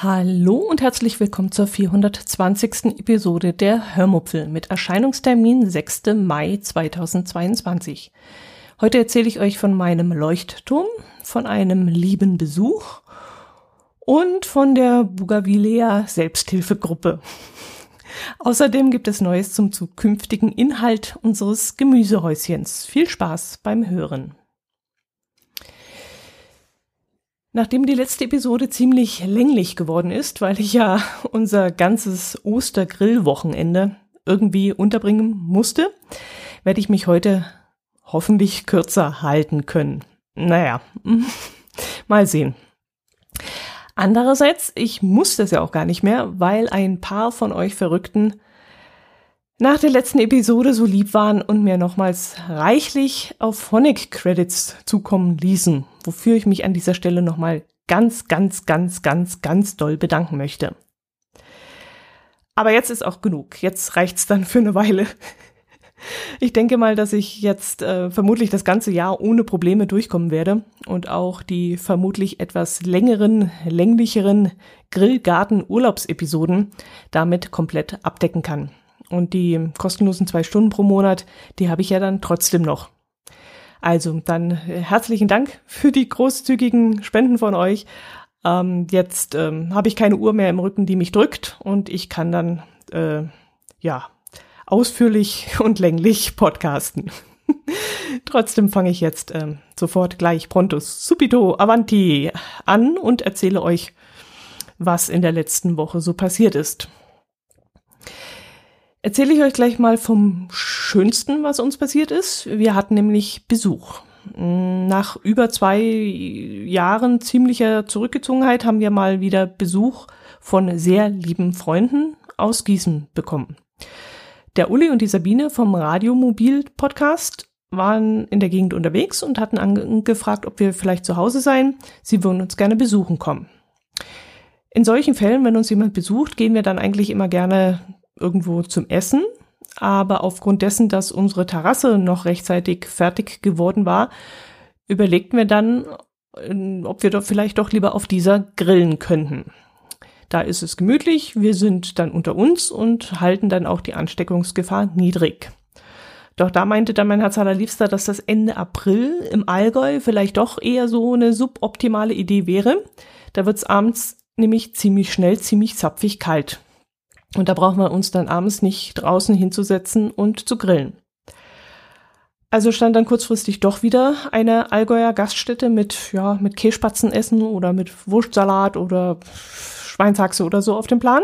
Hallo und herzlich willkommen zur 420. Episode der Hörmupfel mit Erscheinungstermin 6. Mai 2022. Heute erzähle ich euch von meinem Leuchtturm, von einem lieben Besuch und von der Bugavilea Selbsthilfegruppe. Außerdem gibt es Neues zum zukünftigen Inhalt unseres Gemüsehäuschens. Viel Spaß beim Hören. Nachdem die letzte Episode ziemlich länglich geworden ist, weil ich ja unser ganzes Ostergrillwochenende irgendwie unterbringen musste, werde ich mich heute hoffentlich kürzer halten können. Naja, mal sehen. Andererseits, ich muss das ja auch gar nicht mehr, weil ein paar von euch Verrückten nach der letzten Episode so lieb waren und mir nochmals reichlich auf Phonic Credits zukommen ließen, wofür ich mich an dieser Stelle nochmal ganz, ganz, ganz, ganz, ganz doll bedanken möchte. Aber jetzt ist auch genug. Jetzt reicht's dann für eine Weile. Ich denke mal, dass ich jetzt äh, vermutlich das ganze Jahr ohne Probleme durchkommen werde und auch die vermutlich etwas längeren, länglicheren Grillgarten-Urlaubsepisoden damit komplett abdecken kann. Und die kostenlosen zwei Stunden pro Monat, die habe ich ja dann trotzdem noch. Also dann äh, herzlichen Dank für die großzügigen Spenden von euch. Ähm, jetzt ähm, habe ich keine Uhr mehr im Rücken, die mich drückt und ich kann dann äh, ja ausführlich und länglich podcasten. Trotzdem fange ich jetzt äh, sofort gleich prontus subito avanti an und erzähle euch, was in der letzten Woche so passiert ist erzähle ich euch gleich mal vom Schönsten, was uns passiert ist. Wir hatten nämlich Besuch. Nach über zwei Jahren ziemlicher Zurückgezogenheit haben wir mal wieder Besuch von sehr lieben Freunden aus Gießen bekommen. Der Uli und die Sabine vom Radiomobil-Podcast waren in der Gegend unterwegs und hatten angefragt, ob wir vielleicht zu Hause seien. Sie würden uns gerne besuchen kommen. In solchen Fällen, wenn uns jemand besucht, gehen wir dann eigentlich immer gerne irgendwo zum Essen. Aber aufgrund dessen, dass unsere Terrasse noch rechtzeitig fertig geworden war, überlegten wir dann, äh, ob wir doch vielleicht doch lieber auf dieser grillen könnten. Da ist es gemütlich, wir sind dann unter uns und halten dann auch die Ansteckungsgefahr niedrig. Doch da meinte dann mein Herz allerliebster, dass das Ende April im Allgäu vielleicht doch eher so eine suboptimale Idee wäre. Da wird's abends nämlich ziemlich schnell, ziemlich zapfig kalt. Und da brauchen wir uns dann abends nicht draußen hinzusetzen und zu grillen. Also stand dann kurzfristig doch wieder eine Allgäuer Gaststätte mit, ja, mit Käsespatzenessen oder mit Wurstsalat oder Schweinshaxe oder so auf dem Plan.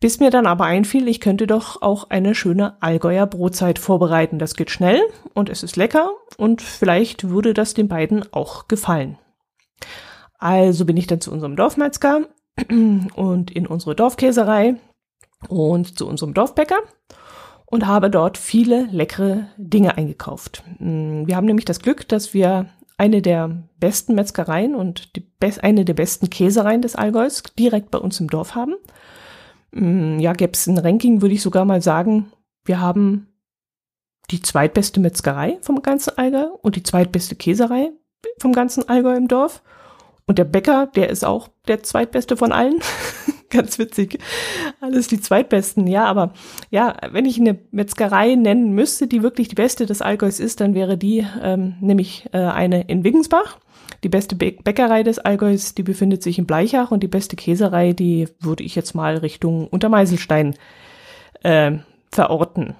Bis mir dann aber einfiel, ich könnte doch auch eine schöne Allgäuer Brotzeit vorbereiten. Das geht schnell und es ist lecker und vielleicht würde das den beiden auch gefallen. Also bin ich dann zu unserem Dorfmetzger und in unsere Dorfkäserei und zu unserem Dorfbäcker und habe dort viele leckere Dinge eingekauft. Mm, wir haben nämlich das Glück, dass wir eine der besten Metzgereien und eine der besten Käsereien des Allgäus direkt bei uns im Dorf haben. Mm, ja, gäbe es ein Ranking, würde ich sogar mal sagen, wir haben die zweitbeste Metzgerei vom ganzen Allgäu und die zweitbeste Käserei vom ganzen Allgäu im Dorf. Und der Bäcker, der ist auch der zweitbeste von allen. Ganz witzig. Alles die zweitbesten. Ja, aber ja, wenn ich eine Metzgerei nennen müsste, die wirklich die beste des Allgäus ist, dann wäre die ähm, nämlich äh, eine in Wiggensbach. Die beste Bäckerei des Allgäus, die befindet sich in Bleichach und die beste Käserei, die würde ich jetzt mal Richtung Untermeiselstein äh, verorten.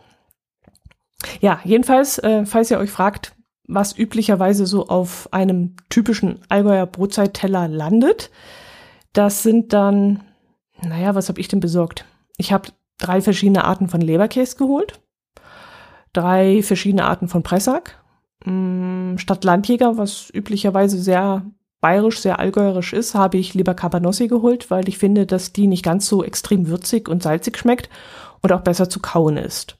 Ja, jedenfalls, äh, falls ihr euch fragt, was üblicherweise so auf einem typischen Allgäuer Brotzeitteller landet. Das sind dann, naja, was habe ich denn besorgt? Ich habe drei verschiedene Arten von Leberkäse geholt, drei verschiedene Arten von Pressack, mm, statt Landjäger, was üblicherweise sehr bayerisch, sehr allgäuerisch ist, habe ich lieber Cabanossi geholt, weil ich finde, dass die nicht ganz so extrem würzig und salzig schmeckt und auch besser zu kauen ist.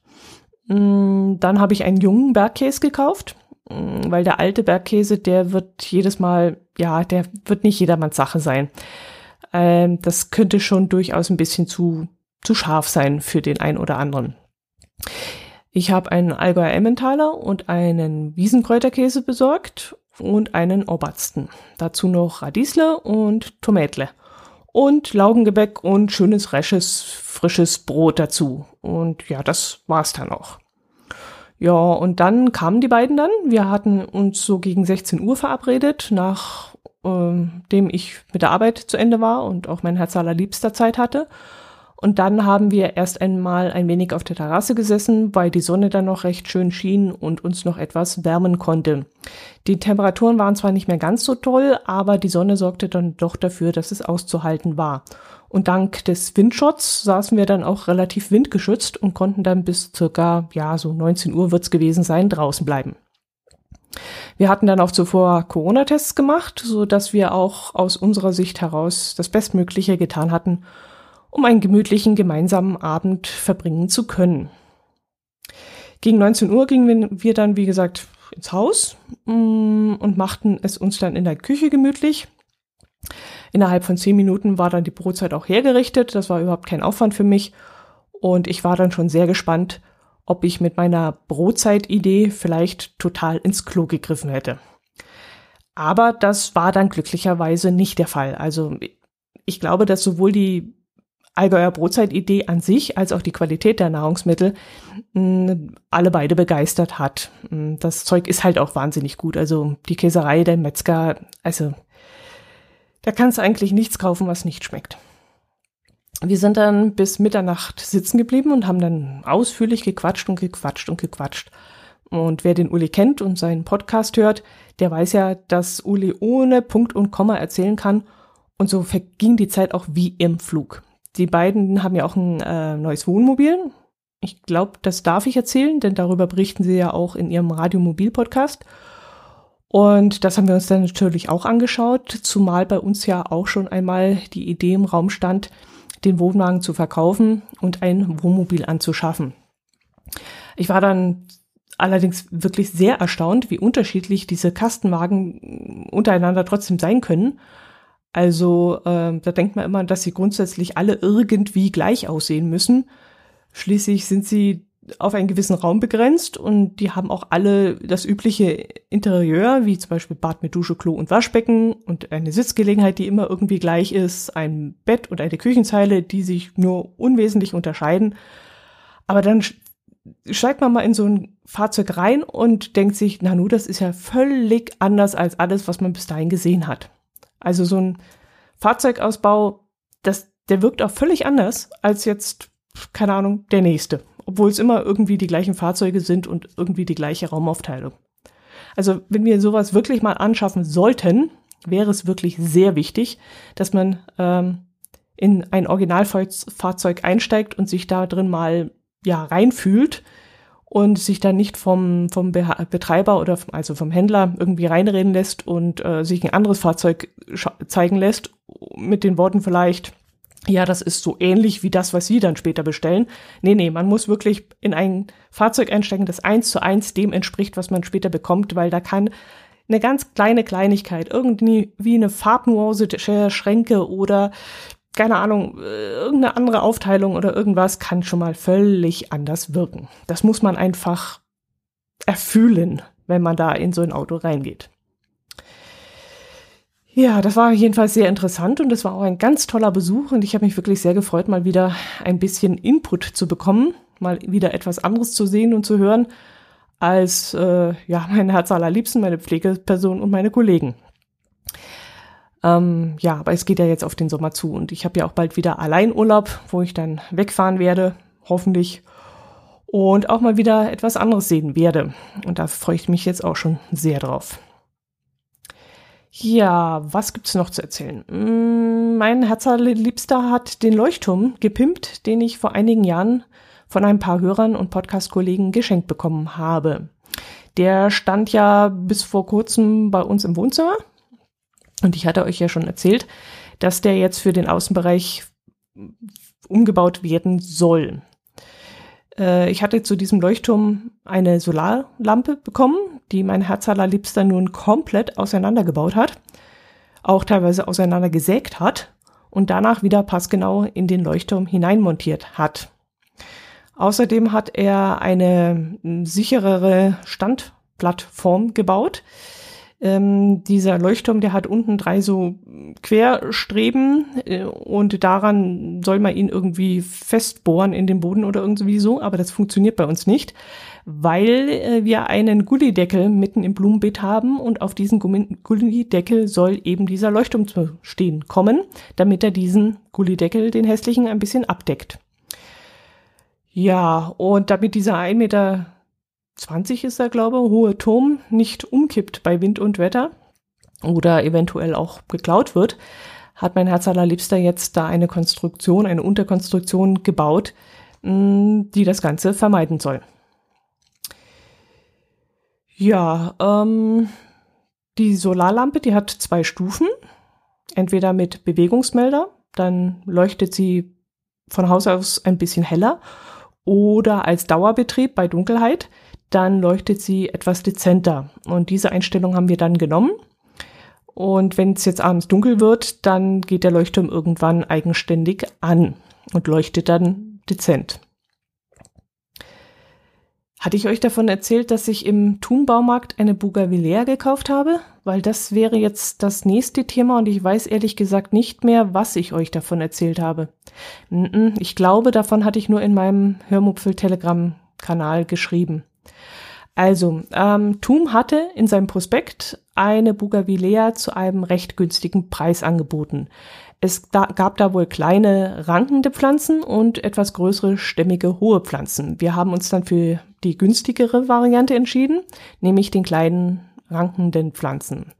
Mm, dann habe ich einen jungen Bergkäse gekauft, weil der alte Bergkäse, der wird jedes Mal, ja, der wird nicht jedermanns Sache sein. Ähm, das könnte schon durchaus ein bisschen zu, zu scharf sein für den einen oder anderen. Ich habe einen Allgäuer Emmentaler und einen Wiesenkräuterkäse besorgt und einen Obersten. Dazu noch Radiesle und Tomätle. Und Laugengebäck und schönes, frisches, frisches Brot dazu. Und ja, das war's dann auch. Ja, und dann kamen die beiden dann. Wir hatten uns so gegen 16 Uhr verabredet, nachdem äh, ich mit der Arbeit zu Ende war und auch mein Herz allerliebster Zeit hatte. Und dann haben wir erst einmal ein wenig auf der Terrasse gesessen, weil die Sonne dann noch recht schön schien und uns noch etwas wärmen konnte. Die Temperaturen waren zwar nicht mehr ganz so toll, aber die Sonne sorgte dann doch dafür, dass es auszuhalten war. Und dank des Windschutz saßen wir dann auch relativ windgeschützt und konnten dann bis circa, ja, so 19 Uhr wird's gewesen sein, draußen bleiben. Wir hatten dann auch zuvor Corona-Tests gemacht, so dass wir auch aus unserer Sicht heraus das Bestmögliche getan hatten, um einen gemütlichen gemeinsamen Abend verbringen zu können. Gegen 19 Uhr gingen wir dann, wie gesagt, ins Haus mm, und machten es uns dann in der Küche gemütlich. Innerhalb von zehn Minuten war dann die Brotzeit auch hergerichtet. Das war überhaupt kein Aufwand für mich. Und ich war dann schon sehr gespannt, ob ich mit meiner Brotzeitidee vielleicht total ins Klo gegriffen hätte. Aber das war dann glücklicherweise nicht der Fall. Also ich glaube, dass sowohl die Allgäuer Brotzeitidee an sich als auch die Qualität der Nahrungsmittel mh, mm, alle beide begeistert hat. Mm, das Zeug ist halt auch wahnsinnig gut. Also die Käserei, der Metzger, also da kannst du eigentlich nichts kaufen, was nicht schmeckt. Wir sind dann bis Mitternacht sitzen geblieben und haben dann ausführlich gequatscht und gequatscht und gequatscht. Und wer den Uli kennt und seinen Podcast hört, der weiß ja, dass Uli ohne Punkt und Komma erzählen kann. Und so verging die Zeit auch wie im Flug. Die beiden haben ja auch ein äh, neues Wohnmobil. Ich glaube, das darf ich erzählen, denn darüber berichten sie ja auch in ihrem Radiomobil-Podcast. Und das haben wir uns dann natürlich auch angeschaut, zumal bei uns ja auch schon einmal die Idee im Raum stand, den Wohnwagen zu verkaufen und ein Wohnmobil anzuschaffen. Ich war dann allerdings wirklich sehr erstaunt, wie unterschiedlich diese Kastenwagen untereinander trotzdem sein können also äh, da denkt man immer, dass sie grundsätzlich alle irgendwie gleich aussehen müssen. Schließlich sind sie auf einen gewissen Raum begrenzt und die haben auch alle das übliche Interieur, wie zum Beispiel Bad mit Dusche, Klo und Waschbecken und eine Sitzgelegenheit, die immer irgendwie gleich ist, ein Bett und eine Küchenzeile, die sich nur unwesentlich unterscheiden. Aber dann steigt man mal in so ein Fahrzeug rein und denkt sich, na nu, das ist ja völlig anders als alles, was man bis dahin gesehen hat. Also so ein Fahrzeugausbau, das, der wirkt auch völlig anders als jetzt, keine Ahnung, der nächste. Obwohl es immer irgendwie die gleichen Fahrzeuge sind und irgendwie die gleiche Raumaufteilung. Also wenn wir sowas wirklich mal anschaffen sollten, wäre es wirklich sehr wichtig, dass man ähm, in ein Originalfahrzeug einsteigt und sich da drin mal ja reinfühlt und sich dann nicht vom, vom Betreiber oder vom, also vom Händler irgendwie reinreden lässt und äh, sich ein anderes Fahrzeug zeigen lässt, mit den Worten vielleicht, ja, das ist so ähnlich wie das, was Sie dann später bestellen. Nee, nee, man muss wirklich in ein Fahrzeug einsteigen, das eins zu eins dem entspricht, was man später bekommt, weil da kann eine ganz kleine Kleinigkeit, irgendwie wie eine Farbnuance der Schränke oder keine Ahnung, äh, irgendeine andere Aufteilung oder irgendwas kann schon mal völlig anders wirken. Das muss man einfach erfühlen, wenn man da in so ein Auto reingeht. Ja, das war jedenfalls sehr interessant und es war auch ein ganz toller Besuch und ich habe mich wirklich sehr gefreut, mal wieder ein bisschen Input zu bekommen, mal wieder etwas anderes zu sehen und zu hören als äh, ja mein Herz allerliebsten, meine Pflegeperson und meine Kollegen. Ähm, ja, aber es geht ja jetzt auf den Sommer zu und ich habe ja auch bald wieder Alleinurlaub, wo ich dann wegfahren werde, hoffentlich. Und auch mal wieder etwas anderes sehen werde. Und da freue ich mich jetzt auch schon sehr drauf. Ja, was gibt's noch zu erzählen? Mm, mein Herzerliebster hat den Leuchtturm gepimpt, den ich vor einigen Jahren von ein paar Hörern und Podcast-Kollegen geschenkt bekommen habe. Der stand ja bis vor kurzem bei uns im Wohnzimmer und ich hatte euch ja schon erzählt, dass der jetzt für den Außenbereich umgebaut werden soll. Äh, ich hatte zu diesem Leuchtturm eine Solarlampe bekommen, die mein Herz allerliebster nun komplett auseinandergebaut hat, auch teilweise auseinandergesägt hat und danach wieder passgenau in den Leuchtturm hineinmontiert hat. Außerdem hat er eine sicherere Standplattform gebaut, ähm, dieser Leuchtturm, der hat unten drei so Querstreben äh, und daran soll man ihn irgendwie festbohren in den Boden oder irgendwie so, aber das funktioniert bei uns nicht, weil äh, wir einen Gullideckel mitten im Blumenbeet haben und auf diesen Gullideckel soll eben dieser Leuchtturm zu stehen kommen, damit er diesen Gullideckel, den hässlichen, ein bisschen abdeckt. Ja, und damit dieser 1 Meter 20 ist er, glaube ich, hohe Turm nicht umkippt bei Wind und Wetter oder eventuell auch geklaut wird, hat mein Herz allerliebster jetzt da eine Konstruktion, eine Unterkonstruktion gebaut, die das Ganze vermeiden soll. Ja, ähm, die Solarlampe, die hat zwei Stufen. Entweder mit Bewegungsmelder, dann leuchtet sie von Haus aus ein bisschen heller, oder als Dauerbetrieb bei Dunkelheit dann leuchtet sie etwas dezenter. Und diese Einstellung haben wir dann genommen. Und wenn es jetzt abends dunkel wird, dann geht der Leuchtturm irgendwann eigenständig an und leuchtet dann dezent. Hatte ich euch davon erzählt, dass ich im Thun-Baumarkt eine Bougainvillea gekauft habe? Weil das wäre jetzt das nächste Thema und ich weiß ehrlich gesagt nicht mehr, was ich euch davon erzählt habe. Ich glaube, davon hatte ich nur in meinem Hörmupfel-Telegram-Kanal geschrieben. Also, ähm, Thum hatte in seinem Prospekt eine Bougainvillea zu einem recht günstigen Preis angeboten. Es da, gab da wohl kleine rankende Pflanzen und etwas größere stämmige hohe Pflanzen. Wir haben uns dann für die günstigere Variante entschieden, nämlich den kleinen rankenden Pflanzen.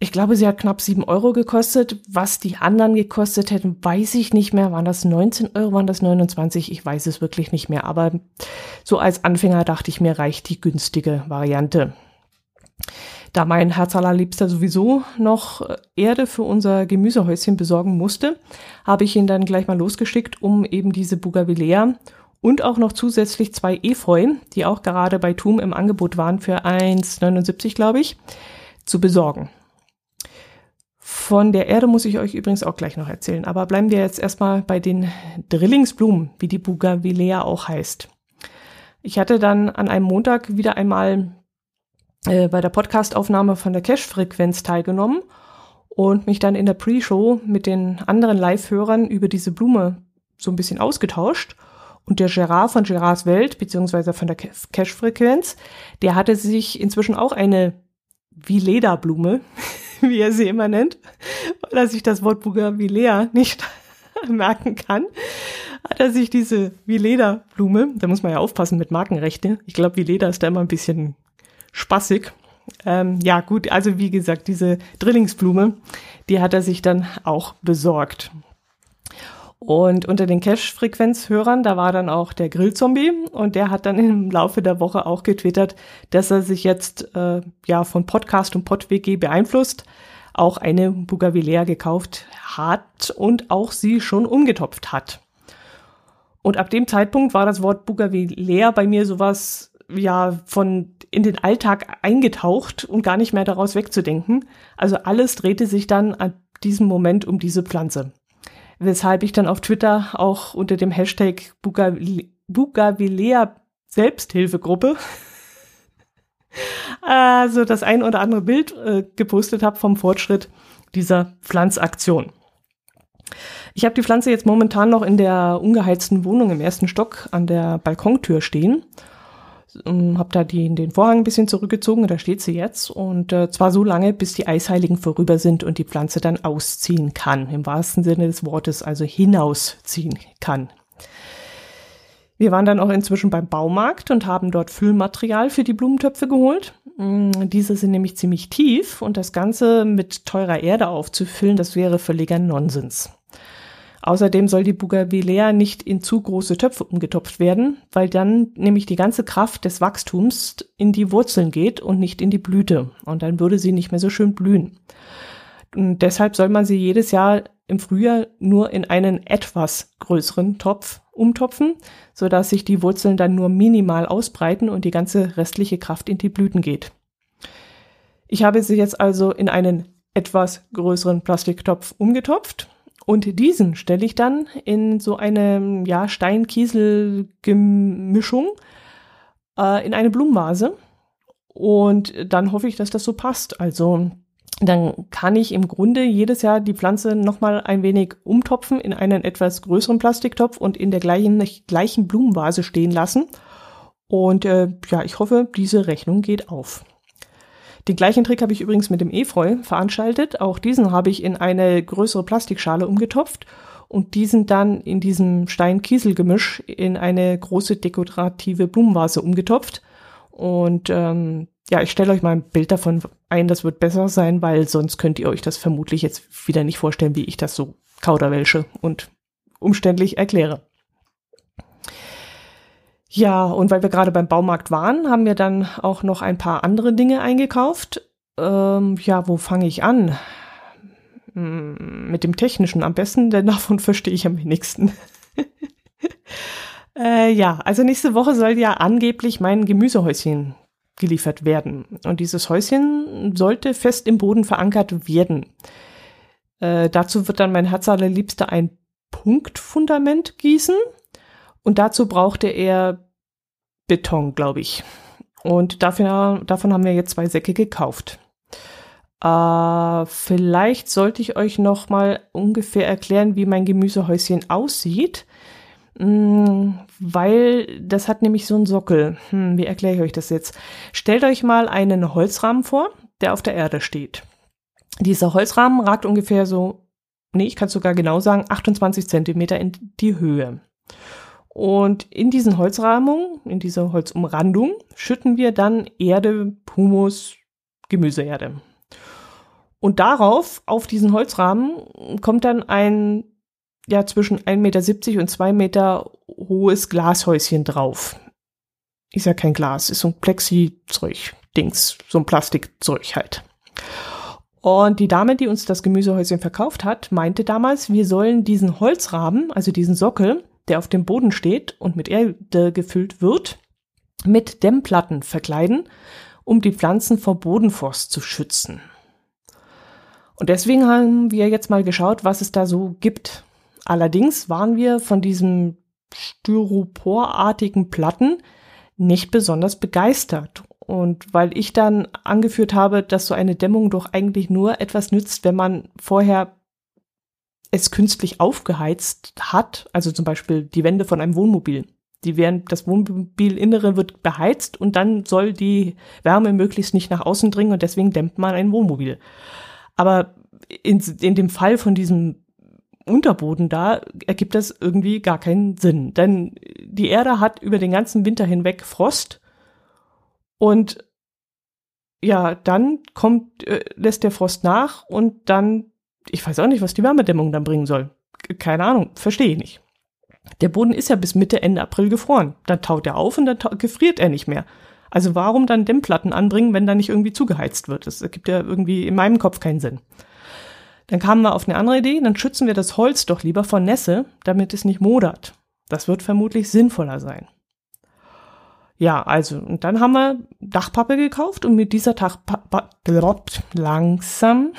Ich glaube, sie hat knapp sieben Euro gekostet. Was die anderen gekostet hätten, weiß ich nicht mehr. Waren das 19 Euro, waren das 29? Ich weiß es wirklich nicht mehr. Aber so als Anfänger dachte ich mir, reicht die günstige Variante. Da mein Herz allerliebster sowieso noch Erde für unser Gemüsehäuschen besorgen musste, habe ich ihn dann gleich mal losgeschickt, um eben diese Bougainvillea und auch noch zusätzlich zwei Efeu, die auch gerade bei Tum im Angebot waren für 1,79 glaube ich, zu besorgen. Von der Erde muss ich euch übrigens auch gleich noch erzählen. Aber bleiben wir jetzt erstmal bei den Drillingsblumen, wie die Bougainvillea auch heißt. Ich hatte dann an einem Montag wieder einmal äh, bei der Podcastaufnahme von der Cash-Frequenz teilgenommen und mich dann in der Pre-Show mit den anderen Live-Hörern über diese Blume so ein bisschen ausgetauscht. Und der Gerard von Gerards Welt, beziehungsweise von der Cash-Frequenz, der hatte sich inzwischen auch eine Vileda-Blume wie er sie immer nennt, weil er sich das Wort Bougainvillea nicht merken kann, hat er sich diese Vileda-Blume, da muss man ja aufpassen mit Markenrechte, ich glaube, Vileda ist da immer ein bisschen spaßig. Ähm, ja, gut, also wie gesagt, diese Drillingsblume, die hat er sich dann auch besorgt. Und unter den Cash-Frequenz-Hörern, da war dann auch der Grillzombie und der hat dann im Laufe der Woche auch getwittert, dass er sich jetzt äh, ja von Podcast und PodWG beeinflusst auch eine Bougainvillea gekauft hat und auch sie schon umgetopft hat. Und ab dem Zeitpunkt war das Wort Bougainvillea bei mir sowas ja von in den Alltag eingetaucht und gar nicht mehr daraus wegzudenken. Also alles drehte sich dann an diesem Moment um diese Pflanze weshalb ich dann auf Twitter auch unter dem Hashtag Bugavillea Selbsthilfegruppe also das ein oder andere Bild äh, gepostet habe vom Fortschritt dieser Pflanzaktion. Ich habe die Pflanze jetzt momentan noch in der ungeheizten Wohnung im ersten Stock an der Balkontür stehen ähm, habe da die, den Vorhang ein bisschen zurückgezogen, da steht sie jetzt. Und äh, zwar so lange, bis die Eisheiligen vorüber sind und die Pflanze dann ausziehen kann. Im wahrsten Sinne des Wortes, also hinausziehen kann. Wir waren dann auch inzwischen beim Baumarkt und haben dort Füllmaterial für die Blumentöpfe geholt. Mm, diese sind nämlich ziemlich tief und das Ganze mit teurer Erde aufzufüllen, das wäre völliger Nonsens. Außerdem soll die Bougainvillea nicht in zu große Töpfe umgetopft werden, weil dann nämlich die ganze Kraft des Wachstums in die Wurzeln geht und nicht in die Blüte. Und dann würde sie nicht mehr so schön blühen. Und deshalb soll man sie jedes Jahr im Frühjahr nur in einen etwas größeren Topf umtopfen, so dass sich die Wurzeln dann nur minimal ausbreiten und die ganze restliche Kraft in die Blüten geht. Ich habe sie jetzt also in einen etwas größeren Plastiktopf umgetopft und diesen stelle ich dann in so eine ja, Stein-Kiesel-Gemischung äh, in eine Blumenvase. Und dann hoffe ich, dass das so passt. Also dann kann ich im Grunde jedes Jahr die Pflanze nochmal ein wenig umtopfen in einen etwas größeren Plastiktopf und in der gleichen, gleichen Blumenvase stehen lassen. Und äh, ja, ich hoffe, diese Rechnung geht auf. Den gleichen Trick habe ich übrigens mit dem Efeu veranstaltet. Auch diesen habe ich in eine größere Plastikschale umgetopft und diesen dann in diesem Stein-Kiesel-Gemisch in eine große dekorative Blumenvase umgetopft. Und ähm, ja, ich stelle euch mal ein Bild davon ein, das wird besser sein, weil sonst könnt ihr euch das vermutlich jetzt wieder nicht vorstellen, wie ich das so kauderwelsche und umständlich erkläre. Ja, und weil wir gerade beim Baumarkt waren, haben wir dann auch noch ein paar andere Dinge eingekauft. Ähm, ja, wo fange ich an? Hm, mit dem Technischen am besten, denn davon verstehe ich am wenigsten. äh, ja, also nächste Woche soll ja angeblich mein Gemüsehäuschen geliefert werden. Und dieses Häuschen sollte fest im Boden verankert werden. Äh, dazu wird dann mein Herz allerliebster ein Punktfundament gießen. Und dazu brauchte er Beton, glaube ich. Und dafür, davon haben wir jetzt zwei Säcke gekauft. Äh, vielleicht sollte ich euch noch mal ungefähr erklären, wie mein Gemüsehäuschen aussieht. Hm, weil das hat nämlich so einen Sockel. Hm, wie erkläre ich euch das jetzt? Stellt euch mal einen Holzrahmen vor, der auf der Erde steht. Dieser Holzrahmen ragt ungefähr so, nee, ich kann es sogar genau sagen, 28 Zentimeter in die Höhe. Und in diesen Holzrahmungen, in dieser Holzumrandung, schütten wir dann Erde, Humus, Gemüseerde. Und darauf, auf diesen Holzrahmen, kommt dann ein, ja, zwischen 1,70 Meter und 2 Meter hohes Glashäuschen drauf. Ist ja kein Glas, ist so ein Plexi-Zeug, Dings, so ein Plastikzeug halt. Und die Dame, die uns das Gemüsehäuschen verkauft hat, meinte damals, wir sollen diesen Holzrahmen, also diesen Sockel, der auf dem Boden steht und mit Erde gefüllt wird, mit Dämmplatten verkleiden, um die Pflanzen vor Bodenforst zu schützen. Und deswegen haben wir jetzt mal geschaut, was es da so gibt. Allerdings waren wir von diesem styroporartigen Platten nicht besonders begeistert. Und weil ich dann angeführt habe, dass so eine Dämmung doch eigentlich nur etwas nützt, wenn man vorher es künstlich aufgeheizt hat, also zum Beispiel die Wände von einem Wohnmobil. Die werden, das Wohnmobilinnere wird beheizt und dann soll die Wärme möglichst nicht nach außen dringen und deswegen dämmt man ein Wohnmobil. Aber in, in dem Fall von diesem Unterboden da ergibt das irgendwie gar keinen Sinn. Denn die Erde hat über den ganzen Winter hinweg Frost und ja, dann kommt, äh, lässt der Frost nach und dann ich weiß auch nicht, was die Wärmedämmung dann bringen soll. Keine Ahnung, verstehe ich nicht. Der Boden ist ja bis Mitte, Ende April gefroren. Dann taut er auf und dann gefriert er nicht mehr. Also warum dann Dämmplatten anbringen, wenn da nicht irgendwie zugeheizt wird? Das ergibt ja irgendwie in meinem Kopf keinen Sinn. Dann kamen wir auf eine andere Idee, dann schützen wir das Holz doch lieber vor Nässe, damit es nicht modert. Das wird vermutlich sinnvoller sein. Ja, also, und dann haben wir Dachpappe gekauft und mit dieser Dachpappe, langsam,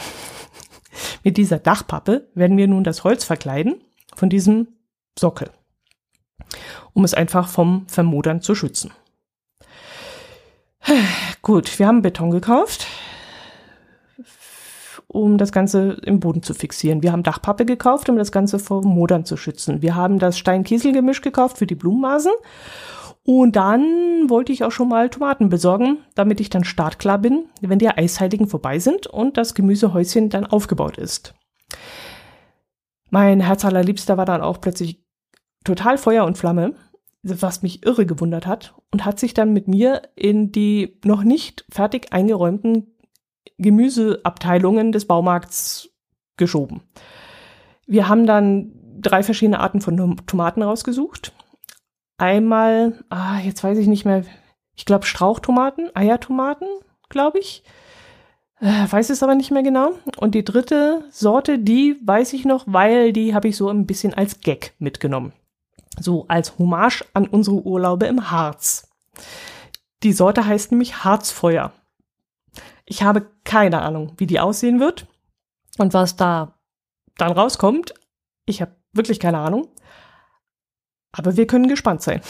mit dieser Dachpappe werden wir nun das Holz verkleiden von diesem Sockel, um es einfach vom Vermodern zu schützen. Gut, wir haben Beton gekauft, um das Ganze im Boden zu fixieren. Wir haben Dachpappe gekauft, um das Ganze vor Modern zu schützen. Wir haben das Stein-Kiesel-Gemisch gekauft für die Blumenmasen und dann wollte ich auch schon mal Tomaten besorgen, damit ich dann startklar bin, wenn die Eisheiligen vorbei sind und das Gemüsehäuschen dann aufgebaut ist. Mein Herz allerliebster war dann auch plötzlich total Feuer und Flamme, was mich irre gewundert hat und hat sich dann mit mir in die noch nicht fertig eingeräumten Gemüseabteilungen des Baumarkts geschoben. Wir haben dann drei verschiedene Arten von Tomaten rausgesucht einmal, ah, jetzt weiß ich nicht mehr, ich glaube Strauchtomaten, Eiertomaten, glaube ich. Äh, weiß es aber nicht mehr genau. Und die dritte Sorte, die weiß ich noch, weil die habe ich so ein bisschen als Gag mitgenommen. So als Hommage an unsere Urlaube im Harz. Die Sorte heißt nämlich Harzfeuer. Ich habe keine Ahnung, wie die aussehen wird und was da dann rauskommt. Ich habe wirklich keine Ahnung. Aber wir können gespannt sein.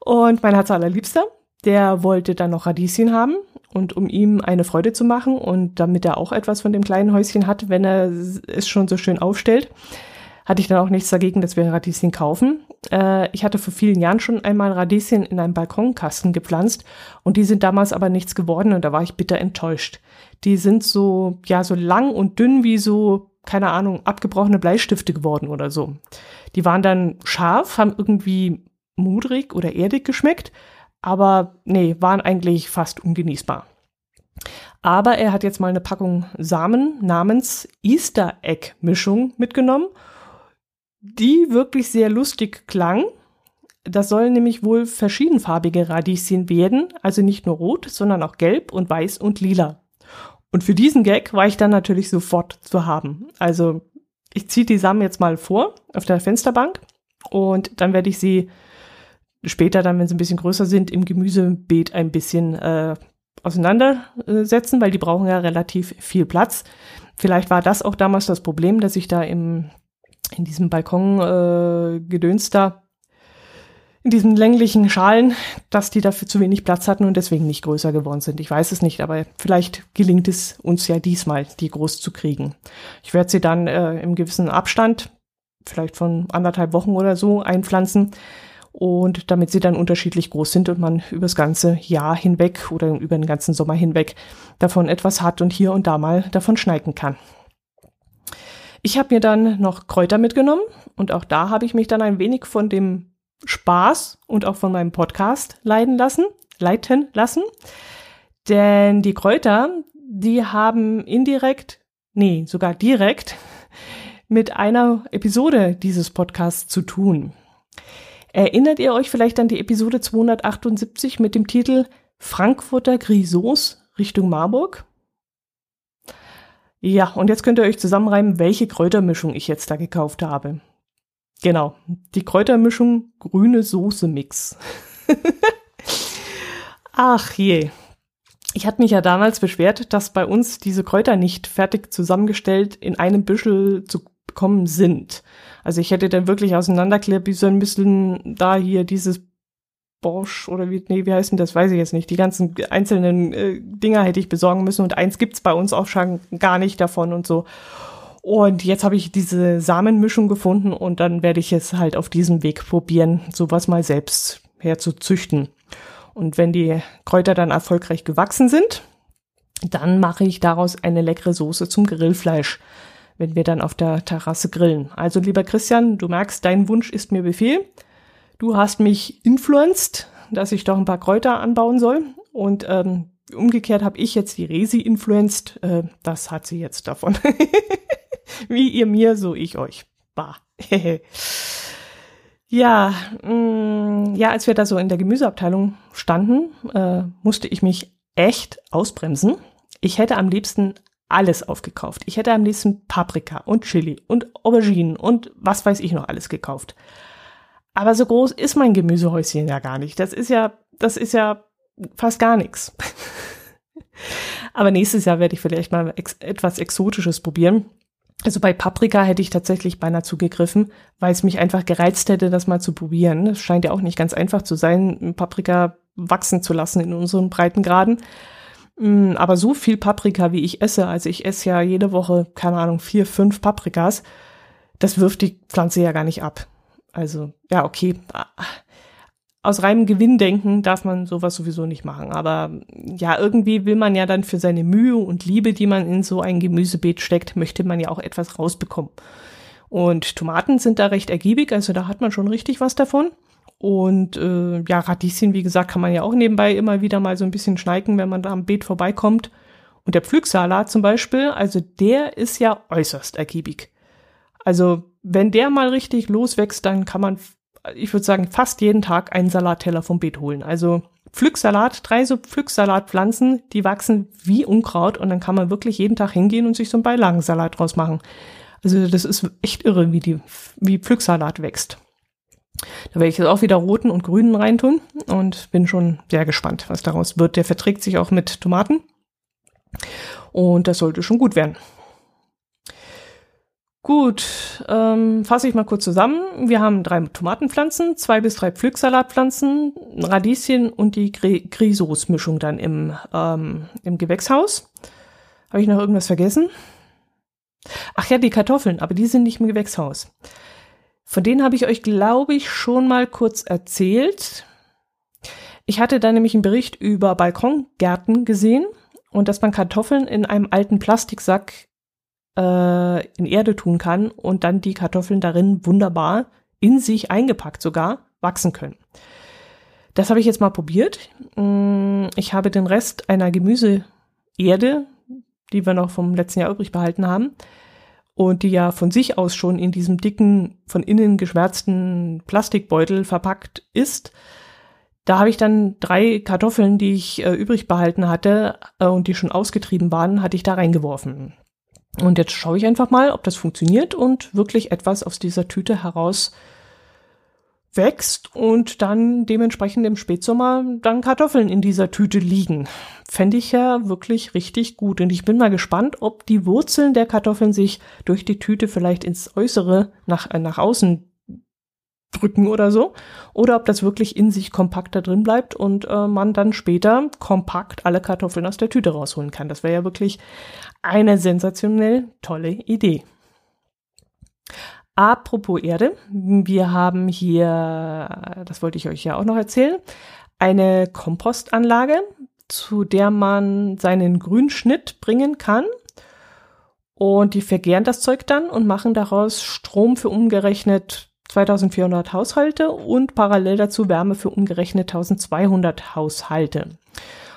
und mein Herz allerliebster, der wollte dann noch Radieschen haben. Und um ihm eine Freude zu machen und damit er auch etwas von dem kleinen Häuschen hat, wenn er es schon so schön aufstellt, hatte ich dann auch nichts dagegen, dass wir Radieschen kaufen. Äh, ich hatte vor vielen Jahren schon einmal Radieschen in einem Balkonkasten gepflanzt und die sind damals aber nichts geworden und da war ich bitter enttäuscht. Die sind so, ja, so lang und dünn wie so, keine Ahnung, abgebrochene Bleistifte geworden oder so. Die waren dann scharf, haben irgendwie mudrig oder erdig geschmeckt, aber nee, waren eigentlich fast ungenießbar. Aber er hat jetzt mal eine Packung Samen namens Easter Egg Mischung mitgenommen die wirklich sehr lustig klang. Das sollen nämlich wohl verschiedenfarbige Radieschen werden, also nicht nur rot, sondern auch gelb und weiß und lila. Und für diesen Gag war ich dann natürlich sofort zu haben. Also ich ziehe die Samen jetzt mal vor auf der Fensterbank und dann werde ich sie später dann, wenn sie ein bisschen größer sind, im Gemüsebeet ein bisschen äh, auseinandersetzen, weil die brauchen ja relativ viel Platz. Vielleicht war das auch damals das Problem, dass ich da im in diesem Balkon äh, in diesen länglichen Schalen, dass die dafür zu wenig Platz hatten und deswegen nicht größer geworden sind. Ich weiß es nicht, aber vielleicht gelingt es uns ja diesmal, die groß zu kriegen. Ich werde sie dann äh, im gewissen Abstand, vielleicht von anderthalb Wochen oder so, einpflanzen und damit sie dann unterschiedlich groß sind und man über das ganze Jahr hinweg oder über den ganzen Sommer hinweg davon etwas hat und hier und da mal davon schneiden kann. Ich habe mir dann noch Kräuter mitgenommen und auch da habe ich mich dann ein wenig von dem Spaß und auch von meinem Podcast leiden lassen, leiten lassen. Denn die Kräuter, die haben indirekt, nee, sogar direkt mit einer Episode dieses Podcasts zu tun. Erinnert ihr euch vielleicht an die Episode 278 mit dem Titel Frankfurter Grisos Richtung Marburg? Ja, und jetzt könnt ihr euch zusammenreimen, welche Kräutermischung ich jetzt da gekauft habe. Genau, die Kräutermischung grüne Soße Mix. Ach je. Ich hatte mich ja damals beschwert, dass bei uns diese Kräuter nicht fertig zusammengestellt in einem Büschel zu bekommen sind. Also ich hätte dann wirklich auseinanderklären müssen, da hier dieses Bosch oder wie, nee, wie heißt denn das? Weiß ich jetzt nicht. Die ganzen einzelnen äh, Dinger hätte ich besorgen müssen und eins gibt's bei uns auch schon gar nicht davon und so. Und jetzt habe ich diese Samenmischung gefunden und dann werde ich es halt auf diesem Weg probieren, sowas mal selbst herzuzüchten. Und wenn die Kräuter dann erfolgreich gewachsen sind, dann mache ich daraus eine leckere Soße zum Grillfleisch, wenn wir dann auf der Terrasse grillen. Also lieber Christian, du merkst, dein Wunsch ist mir Befehl. Du hast mich influenced, dass ich doch ein paar Kräuter anbauen soll. Und ähm, umgekehrt habe ich jetzt die Resi influenced. Äh, das hat sie jetzt davon. Wie ihr mir, so ich euch. Bah. ja, mh, mm, ja, als wir da so in der Gemüseabteilung standen, äh, musste ich mich echt ausbremsen. Ich hätte am liebsten alles aufgekauft. Ich hätte am liebsten Paprika und Chili und Auberginen und was weiß ich noch alles gekauft. Aber so groß ist mein Gemüsehäuschen ja gar nicht. Das ist ja, das ist ja fast gar nichts. Aber nächstes Jahr werde ich vielleicht mal ex etwas Exotisches probieren. Also bei Paprika hätte ich tatsächlich beinahe zugegriffen, weil es mich einfach gereizt hätte, das mal zu probieren. Es scheint ja auch nicht ganz einfach zu sein, Paprika wachsen zu lassen in unseren Breitengraden. Mm, aber so viel Paprika, wie ich esse, also ich esse ja jede Woche, keine Ahnung, vier, fünf Paprikas, das wirft die Pflanze ja gar nicht ab. Also, ja, okay. Aus reinem Gewinndenken darf man sowas sowieso nicht machen. Aber ja, irgendwie will man ja dann für seine Mühe und Liebe, die man in so ein Gemüsebeet steckt, möchte man ja auch etwas rausbekommen. Und Tomaten sind da recht ergiebig, also da hat man schon richtig was davon. Und äh, ja, Radieschen, wie gesagt, kann man ja auch nebenbei immer wieder mal so ein bisschen schneiden, wenn man da am Beet vorbeikommt. Und der Pflücksalat zum Beispiel, also der ist ja äußerst ergiebig. Also wenn der mal richtig loswächst, dann kann man, ich würde sagen, fast jeden Tag einen Salatteller vom Beet holen. Also Pflücksalat, drei so Pflücksalatpflanzen, die wachsen wie Unkraut und dann kann man wirklich jeden Tag hingehen und sich so einen Beilagensalat draus machen. Also das ist echt irre, wie die, wie Pflücksalat wächst. Da werde ich jetzt auch wieder roten und grünen reintun und bin schon sehr gespannt, was daraus wird. Der verträgt sich auch mit Tomaten und das sollte schon gut werden. Gut, ähm, fasse ich mal kurz zusammen. Wir haben drei Tomatenpflanzen, zwei bis drei Pflücksalatpflanzen, Radieschen und die Grisos-Mischung dann im, ähm, im Gewächshaus. Habe ich noch irgendwas vergessen? Ach ja, die Kartoffeln, aber die sind nicht im Gewächshaus. Von denen habe ich euch, glaube ich, schon mal kurz erzählt. Ich hatte da nämlich einen Bericht über Balkongärten gesehen und dass man Kartoffeln in einem alten Plastiksack äh, in Erde tun kann und dann die Kartoffeln darin wunderbar in sich eingepackt sogar wachsen können. Das habe ich jetzt mal probiert. Mm, ich habe den Rest einer Gemüseerde, die wir noch vom letzten Jahr übrig behalten haben, und die ja von sich aus schon in diesem dicken, von innen geschwärzten Plastikbeutel verpackt ist. Da habe ich dann drei Kartoffeln, die ich äh, übrig behalten hatte äh, und die schon ausgetrieben waren, hatte ich da reingeworfen. Und jetzt schaue ich einfach mal, ob das funktioniert und wirklich etwas aus dieser Tüte heraus wächst und dann dementsprechend im Spätsommer dann Kartoffeln in dieser Tüte liegen. Fände ich ja wirklich richtig gut. Und ich bin mal gespannt, ob die Wurzeln der Kartoffeln sich durch die Tüte vielleicht ins Äußere nach, äh, nach außen drücken oder so. Oder ob das wirklich in sich kompakt da drin bleibt und äh, man dann später kompakt alle Kartoffeln aus der Tüte rausholen kann. Das wäre ja wirklich eine sensationell tolle Idee. Apropos Erde, wir haben hier, das wollte ich euch ja auch noch erzählen, eine Kompostanlage, zu der man seinen Grünschnitt bringen kann. Und die vergären das Zeug dann und machen daraus Strom für umgerechnet 2400 Haushalte und parallel dazu Wärme für umgerechnet 1200 Haushalte.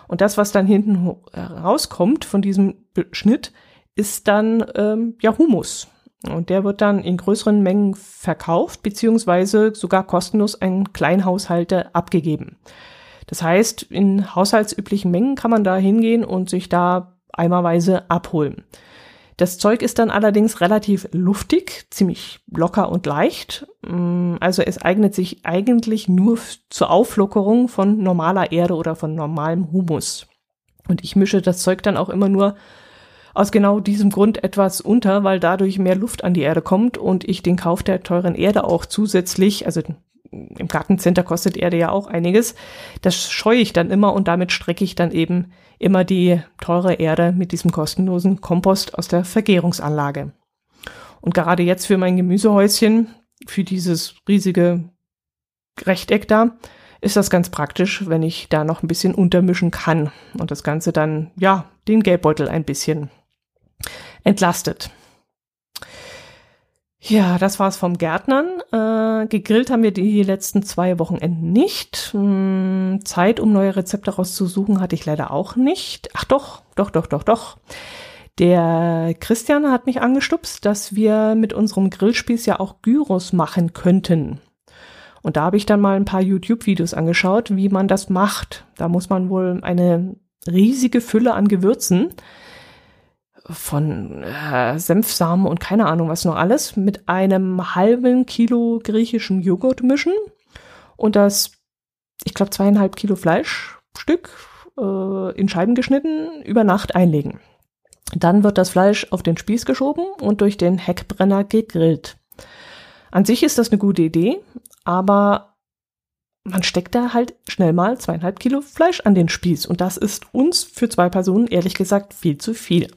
Und das, was dann hinten rauskommt von diesem Schnitt, ist dann ähm, ja Humus. Und der wird dann in größeren Mengen verkauft, beziehungsweise sogar kostenlos an Kleinhaushalte abgegeben. Das heißt, in haushaltsüblichen Mengen kann man da hingehen und sich da eimerweise abholen. Das Zeug ist dann allerdings relativ luftig, ziemlich locker und leicht. Mm, also es eignet sich eigentlich nur zur Auflockerung von normaler Erde oder von normalem Humus. Und ich mische das Zeug dann auch immer nur aus genau diesem Grund etwas unter, weil dadurch mehr Luft an die Erde kommt und ich den Kauf der teuren Erde auch zusätzlich, also im Gartencenter kostet Erde ja auch einiges. Das scheue ich dann immer und damit strecke ich dann eben immer die teure Erde mit diesem kostenlosen Kompost aus der Vergärungsanlage. Und gerade jetzt für mein Gemüsehäuschen, für dieses riesige Rechteck da, ist das ganz praktisch, wenn ich da noch ein bisschen untermischen kann und das Ganze dann, ja, den Gelbbeutel ein bisschen entlastet. Ja, das war's vom Gärtnern. Äh, gegrillt haben wir die letzten zwei Wochenenden nicht. Hm, Zeit, um neue Rezepte rauszusuchen, hatte ich leider auch nicht. Ach doch, doch, doch, doch, doch. Der Christian hat mich angestupst, dass wir mit unserem Grillspieß ja auch Gyros machen könnten. Und da habe ich dann mal ein paar YouTube-Videos angeschaut, wie man das macht. Da muss man wohl eine riesige Fülle an Gewürzen von äh, Senfsamen und keine Ahnung was noch alles mit einem halben Kilo griechischem Joghurt mischen und das, ich glaube, zweieinhalb Kilo Fleischstück äh, in Scheiben geschnitten über Nacht einlegen. Dann wird das Fleisch auf den Spieß geschoben und durch den Heckbrenner gegrillt. An sich ist das eine gute Idee, aber man steckt da halt schnell mal zweieinhalb Kilo Fleisch an den Spieß und das ist uns für zwei Personen ehrlich gesagt viel zu viel.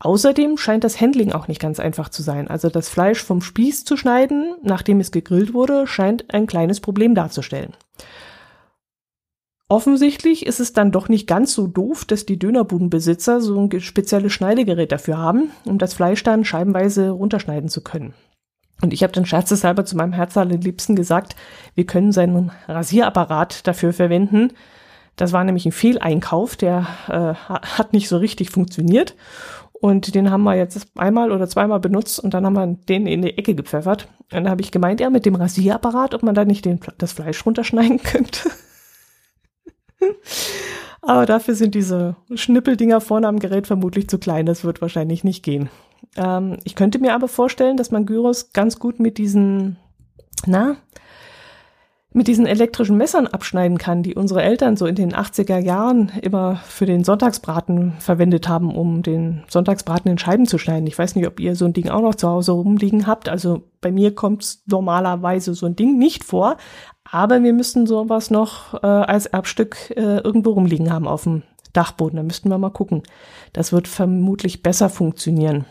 Außerdem scheint das Handling auch nicht ganz einfach zu sein. Also das Fleisch vom Spieß zu schneiden, nachdem es gegrillt wurde, scheint ein kleines Problem darzustellen. Offensichtlich ist es dann doch nicht ganz so doof, dass die Dönerbudenbesitzer so ein spezielles Schneidegerät dafür haben, um das Fleisch dann scheibenweise runterschneiden zu können. Und ich habe dann scherzeshalber zu meinem Herz Liebsten gesagt, wir können seinen Rasierapparat dafür verwenden, das war nämlich ein Fehleinkauf, der äh, hat nicht so richtig funktioniert. Und den haben wir jetzt einmal oder zweimal benutzt und dann haben wir den in die Ecke gepfeffert. Und da habe ich gemeint, ja, mit dem Rasierapparat, ob man da nicht den, das Fleisch runterschneiden könnte. Aber dafür sind diese Schnippeldinger vorne am Gerät vermutlich zu klein. Das wird wahrscheinlich nicht gehen. Ähm, ich könnte mir aber vorstellen, dass man Gyros ganz gut mit diesen, na, mit diesen elektrischen Messern abschneiden kann, die unsere Eltern so in den 80er Jahren immer für den Sonntagsbraten verwendet haben, um den Sonntagsbraten in Scheiben zu schneiden. Ich weiß nicht, ob ihr so ein Ding auch noch zu Hause rumliegen habt. Also bei mir kommt normalerweise so ein Ding nicht vor, aber wir müssten sowas noch äh, als Erbstück äh, irgendwo rumliegen haben auf dem Dachboden. Da müssten wir mal gucken. Das wird vermutlich besser funktionieren.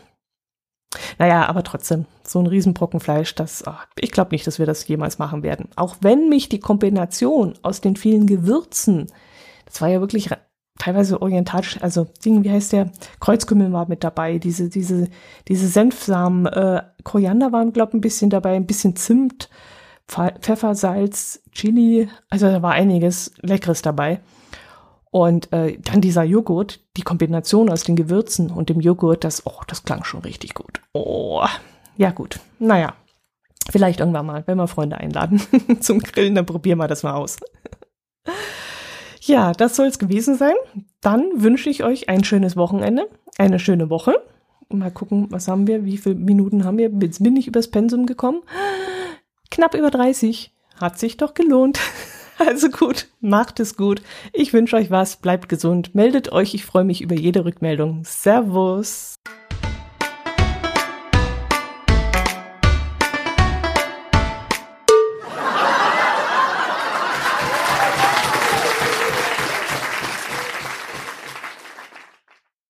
Naja, aber trotzdem, so ein Riesenbrocken Fleisch, das, oh, ich glaube nicht, dass wir das jemals machen werden. Auch wenn mich die Kombination aus den vielen Gewürzen, das war ja wirklich teilweise orientalisch, also Ding, wie heißt der? Kreuzkümmel war mit dabei, diese, diese, diese Senfsamen, äh, Koriander waren, glaube ich, ein bisschen dabei, ein bisschen Zimt, Pfeffer, Salz, Chili, also da war einiges Leckeres dabei. Und äh, dann dieser Joghurt, die Kombination aus den Gewürzen und dem Joghurt, das, oh, das klang schon richtig gut. Oh, ja gut. Naja, vielleicht irgendwann mal, wenn wir Freunde einladen zum Grillen, dann probieren wir das mal aus. ja, das soll es gewesen sein. Dann wünsche ich euch ein schönes Wochenende, eine schöne Woche. Mal gucken, was haben wir, wie viele Minuten haben wir? Jetzt bin ich übers Pensum gekommen. Knapp über 30. Hat sich doch gelohnt. Also gut, macht es gut. Ich wünsche euch was, bleibt gesund, meldet euch, ich freue mich über jede Rückmeldung. Servus.